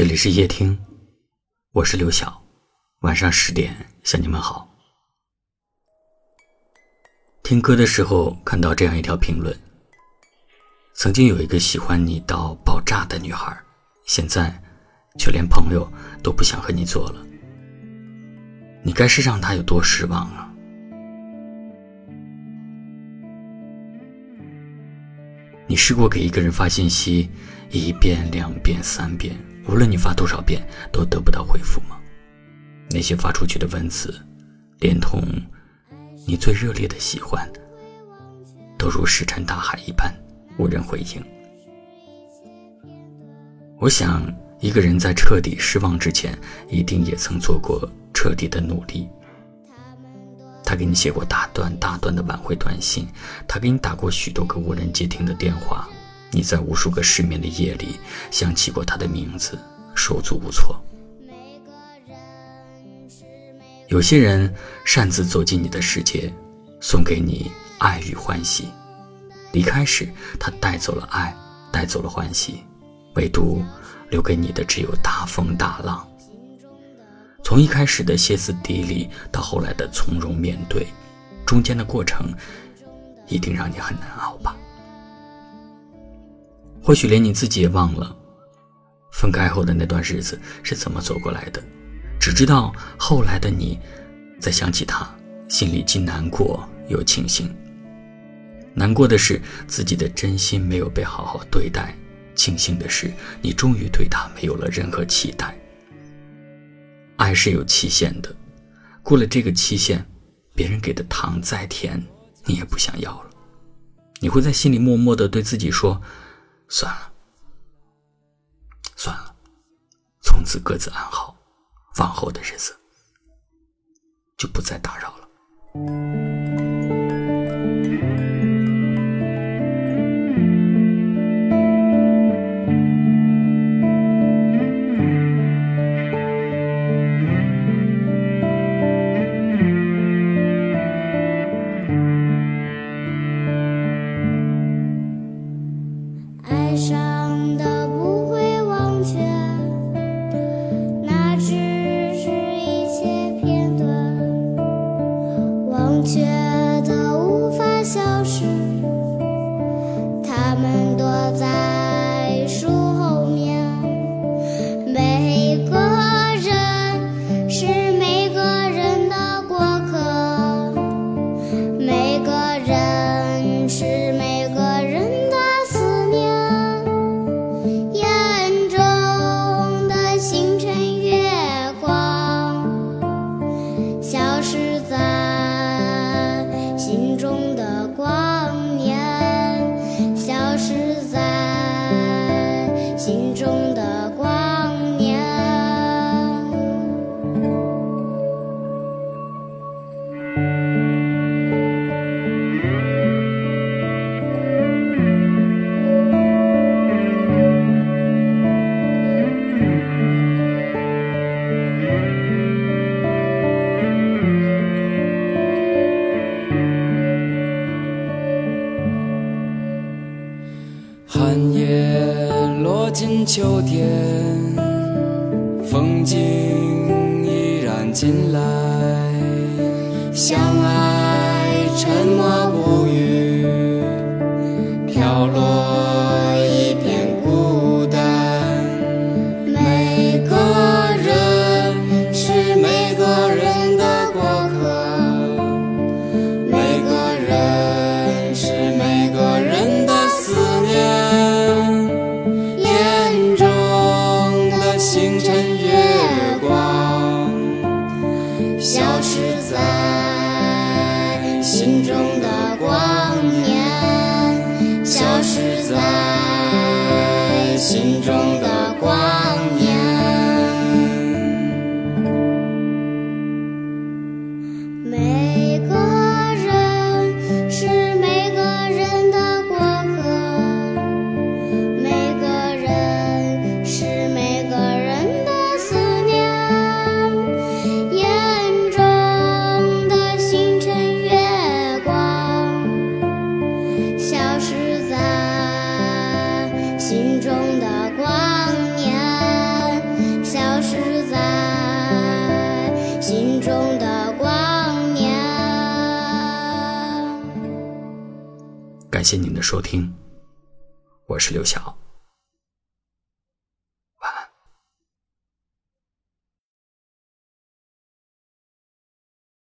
这里是夜听，我是刘晓。晚上十点向你们好。听歌的时候看到这样一条评论：曾经有一个喜欢你到爆炸的女孩，现在却连朋友都不想和你做了。你该是让她有多失望啊！你试过给一个人发信息，一遍、两遍、三遍，无论你发多少遍，都得不到回复吗？那些发出去的文字，连同你最热烈的喜欢，都如石沉大海一般，无人回应。我想，一个人在彻底失望之前，一定也曾做过彻底的努力。他给你写过大段大段的挽回短信，他给你打过许多个无人接听的电话，你在无数个失眠的夜里想起过他的名字，手足无措。有些人擅自走进你的世界，送给你爱与欢喜，离开时他带走了爱，带走了欢喜，唯独留给你的只有大风大浪。从一开始的歇斯底里，到后来的从容面对，中间的过程一定让你很难熬吧？或许连你自己也忘了，分开后的那段日子是怎么走过来的，只知道后来的你，在想起他，心里既难过又庆幸。难过的是自己的真心没有被好好对待，庆幸的是你终于对他没有了任何期待。爱是有期限的，过了这个期限，别人给的糖再甜，你也不想要了。你会在心里默默的对自己说：“算了，算了，从此各自安好，往后的日子就不再打扰了。”秋天，风景依然进来。相爱沉默不语，心中的光年，消失在心中的光感谢您的收听，我是刘晓。